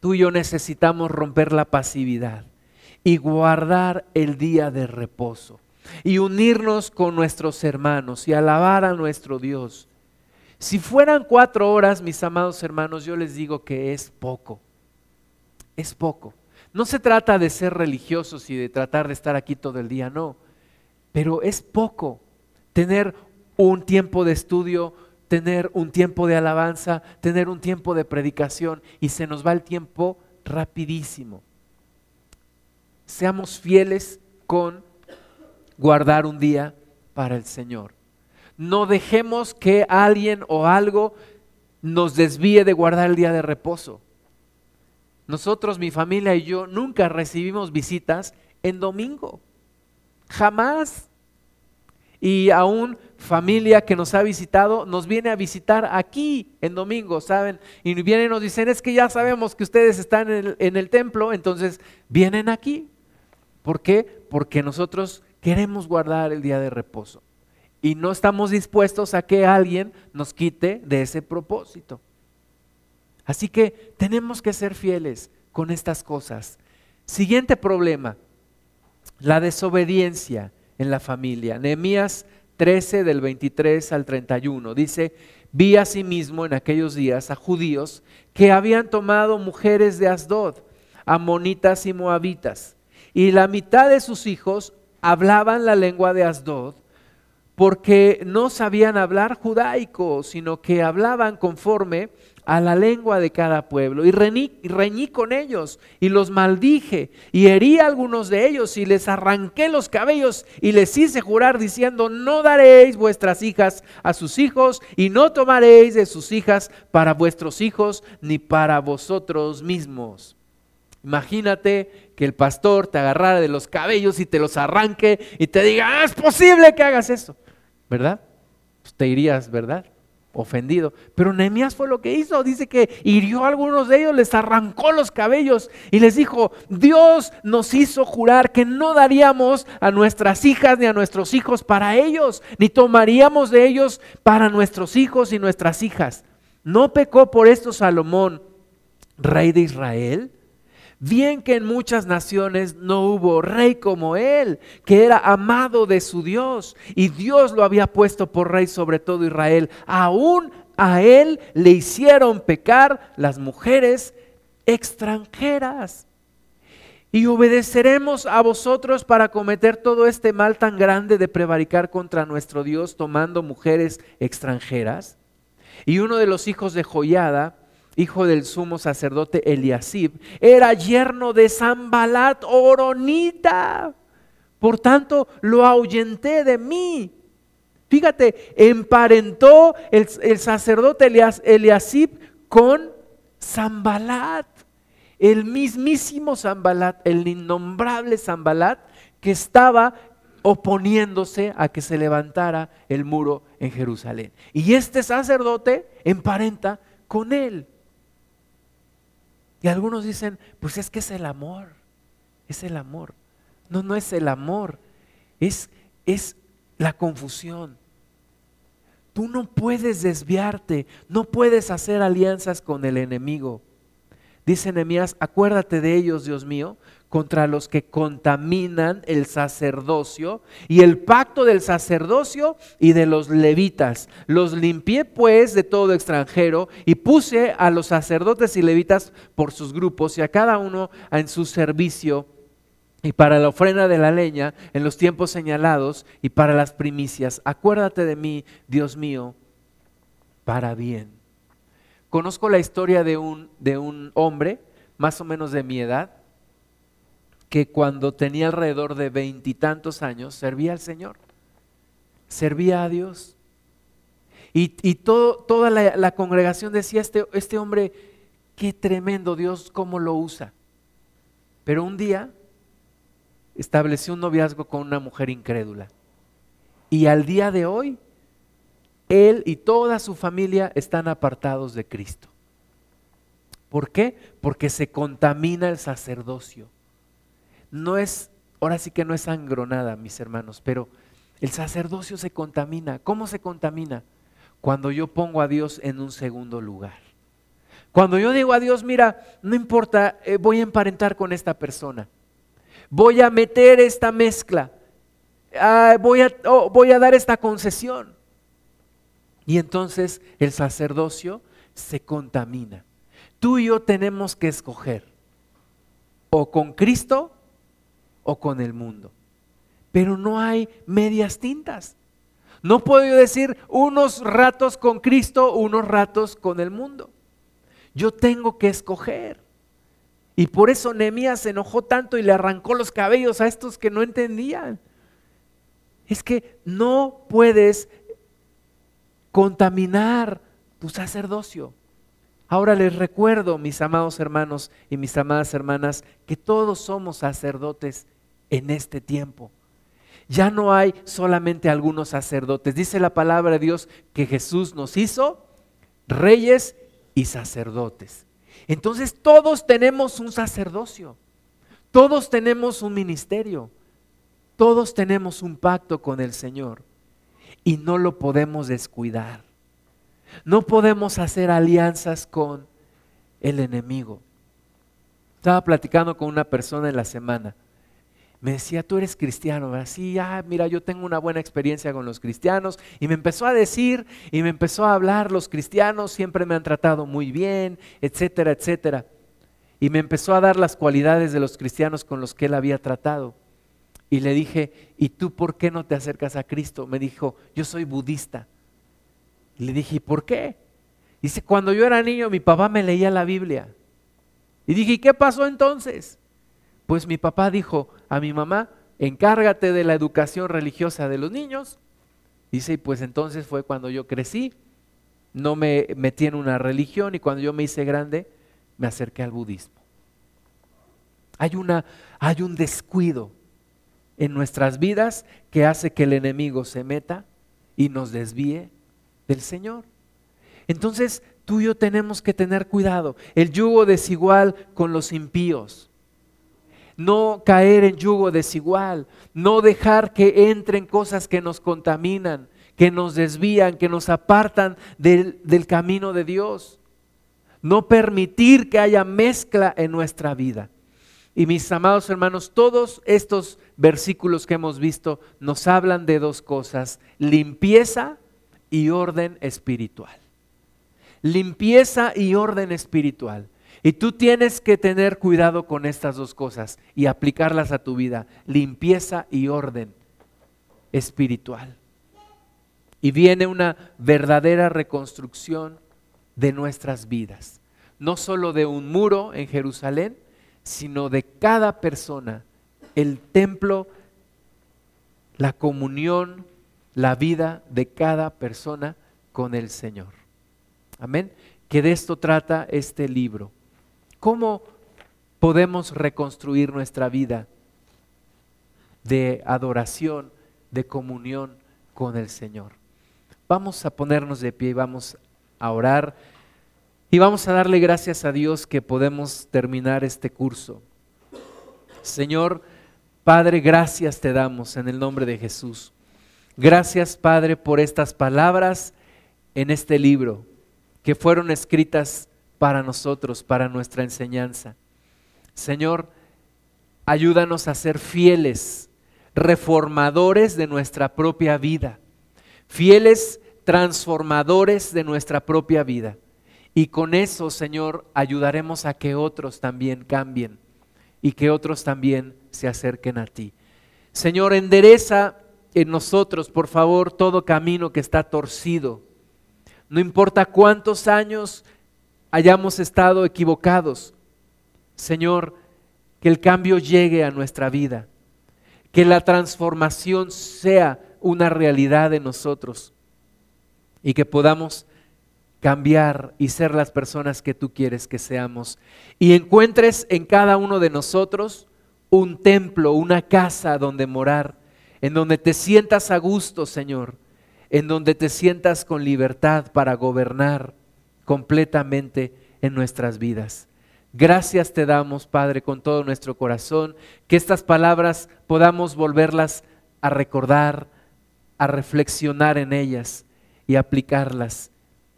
Tú y yo necesitamos romper la pasividad y guardar el día de reposo y unirnos con nuestros hermanos y alabar a nuestro Dios. Si fueran cuatro horas, mis amados hermanos, yo les digo que es poco. Es poco. No se trata de ser religiosos y de tratar de estar aquí todo el día, no. Pero es poco tener un tiempo de estudio, tener un tiempo de alabanza, tener un tiempo de predicación y se nos va el tiempo rapidísimo. Seamos fieles con guardar un día para el Señor. No dejemos que alguien o algo nos desvíe de guardar el día de reposo. Nosotros, mi familia y yo, nunca recibimos visitas en domingo. Jamás. Y aún familia que nos ha visitado nos viene a visitar aquí en domingo, ¿saben? Y vienen y nos dicen, es que ya sabemos que ustedes están en el, en el templo, entonces vienen aquí. ¿Por qué? Porque nosotros queremos guardar el día de reposo y no estamos dispuestos a que alguien nos quite de ese propósito. Así que tenemos que ser fieles con estas cosas. Siguiente problema, la desobediencia en la familia. Nehemías 13 del 23 al 31 dice, vi asimismo en aquellos días a judíos que habían tomado mujeres de Asdod, amonitas y moabitas, y la mitad de sus hijos hablaban la lengua de Asdod porque no sabían hablar judaico, sino que hablaban conforme a la lengua de cada pueblo. Y reñí, con ellos y los maldije y herí a algunos de ellos y les arranqué los cabellos y les hice jurar diciendo, no daréis vuestras hijas a sus hijos y no tomaréis de sus hijas para vuestros hijos ni para vosotros mismos. Imagínate que el pastor te agarrara de los cabellos y te los arranque y te diga, ah, es posible que hagas eso, ¿verdad? Pues te irías, ¿verdad? Ofendido. Pero Nehemías fue lo que hizo. Dice que hirió a algunos de ellos, les arrancó los cabellos y les dijo, Dios nos hizo jurar que no daríamos a nuestras hijas ni a nuestros hijos para ellos, ni tomaríamos de ellos para nuestros hijos y nuestras hijas. ¿No pecó por esto Salomón, rey de Israel? Bien que en muchas naciones no hubo rey como él, que era amado de su Dios, y Dios lo había puesto por rey sobre todo Israel. Aún a él le hicieron pecar las mujeres extranjeras. Y obedeceremos a vosotros para cometer todo este mal tan grande de prevaricar contra nuestro Dios tomando mujeres extranjeras. Y uno de los hijos de Joyada, hijo del sumo sacerdote Eliasib, era yerno de Zambalat Oronita. Por tanto, lo ahuyenté de mí. Fíjate, emparentó el, sacerdote Eliasib con Zambalat, el mismísimo Zambalat, el innombrable Zambalat que estaba oponiéndose a que se levantara el muro en Jerusalén. Y este sacerdote emparenta con él. Y algunos dicen, pues es que es el amor, es el amor. No, no es el amor, es, es la confusión. Tú no puedes desviarte, no puedes hacer alianzas con el enemigo. Dice Nehemías, acuérdate de ellos, Dios mío, contra los que contaminan el sacerdocio y el pacto del sacerdocio y de los levitas. Los limpié pues de todo extranjero y puse a los sacerdotes y levitas por sus grupos y a cada uno en su servicio y para la ofrenda de la leña en los tiempos señalados y para las primicias. Acuérdate de mí, Dios mío, para bien. Conozco la historia de un, de un hombre, más o menos de mi edad, que cuando tenía alrededor de veintitantos años servía al Señor, servía a Dios. Y, toda la, la, congregación decía, este, este hombre, qué tremendo Dios, cómo lo usa. Pero un día estableció un noviazgo con una mujer incrédula. Y al día de hoy, él y toda su familia están apartados de Cristo. ¿Por qué? Porque se contamina el sacerdocio no es, ahora sí que no es sangronada, mis hermanos, pero el sacerdocio se contamina. ¿Cómo se contamina? Cuando yo pongo a Dios en un segundo lugar. Cuando yo digo a Dios, mira, no importa, eh, voy a emparentar con esta persona, voy a meter esta mezcla, ah, voy, a, oh, voy a dar esta concesión. Y entonces el sacerdocio se contamina. Tú y yo tenemos que escoger o con Cristo o con el mundo. Pero no hay medias tintas. No puedo decir unos ratos con Cristo, unos ratos con el mundo. Yo tengo que escoger. Y por eso Nehemías se enojó tanto y le arrancó los cabellos a estos que no entendían. Es que no puedes contaminar tu sacerdocio. Ahora les recuerdo, mis amados hermanos y mis amadas hermanas, que todos somos sacerdotes en este tiempo. Ya no hay solamente algunos sacerdotes. Dice la palabra de Dios que Jesús nos hizo reyes y sacerdotes. Entonces todos tenemos un sacerdocio, todos tenemos un ministerio, todos tenemos un pacto con el Señor y no lo podemos descuidar. No podemos hacer alianzas con el enemigo. Estaba platicando con una persona en la semana. Me decía, tú eres cristiano, así, ah, mira, yo tengo una buena experiencia con los cristianos. Y me empezó a decir y me empezó a hablar, los cristianos siempre me han tratado muy bien, etcétera, etcétera. Y me empezó a dar las cualidades de los cristianos con los que él había tratado. Y le dije, ¿y tú por qué no te acercas a Cristo? Me dijo, yo soy budista. Le dije, ¿y por qué? Dice, cuando yo era niño mi papá me leía la Biblia. Y dije, ¿y qué pasó entonces? Pues mi papá dijo a mi mamá, encárgate de la educación religiosa de los niños. Dice, y pues entonces fue cuando yo crecí, no me metí en una religión y cuando yo me hice grande, me acerqué al budismo. Hay, una, hay un descuido en nuestras vidas que hace que el enemigo se meta y nos desvíe del Señor. Entonces tú y yo tenemos que tener cuidado. El yugo desigual con los impíos. No caer en yugo desigual. No dejar que entren cosas que nos contaminan, que nos desvían, que nos apartan del, del camino de Dios. No permitir que haya mezcla en nuestra vida. Y mis amados hermanos, todos estos versículos que hemos visto nos hablan de dos cosas, limpieza y orden espiritual. Limpieza y orden espiritual. Y tú tienes que tener cuidado con estas dos cosas y aplicarlas a tu vida. Limpieza y orden espiritual. Y viene una verdadera reconstrucción de nuestras vidas. No solo de un muro en Jerusalén, sino de cada persona. El templo, la comunión, la vida de cada persona con el Señor. Amén. Que de esto trata este libro. ¿Cómo podemos reconstruir nuestra vida de adoración, de comunión con el Señor? Vamos a ponernos de pie y vamos a orar y vamos a darle gracias a Dios que podemos terminar este curso. Señor, Padre, gracias te damos en el nombre de Jesús. Gracias, Padre, por estas palabras en este libro que fueron escritas para nosotros, para nuestra enseñanza. Señor, ayúdanos a ser fieles, reformadores de nuestra propia vida, fieles transformadores de nuestra propia vida. Y con eso, Señor, ayudaremos a que otros también cambien y que otros también se acerquen a ti. Señor, endereza en nosotros, por favor, todo camino que está torcido. No importa cuántos años hayamos estado equivocados. Señor, que el cambio llegue a nuestra vida, que la transformación sea una realidad en nosotros y que podamos cambiar y ser las personas que tú quieres que seamos. Y encuentres en cada uno de nosotros un templo, una casa donde morar en donde te sientas a gusto, Señor, en donde te sientas con libertad para gobernar completamente en nuestras vidas. Gracias te damos, Padre, con todo nuestro corazón, que estas palabras podamos volverlas a recordar, a reflexionar en ellas y aplicarlas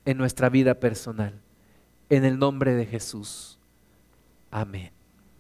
en nuestra vida personal. en el nombre de Jesús. Amén.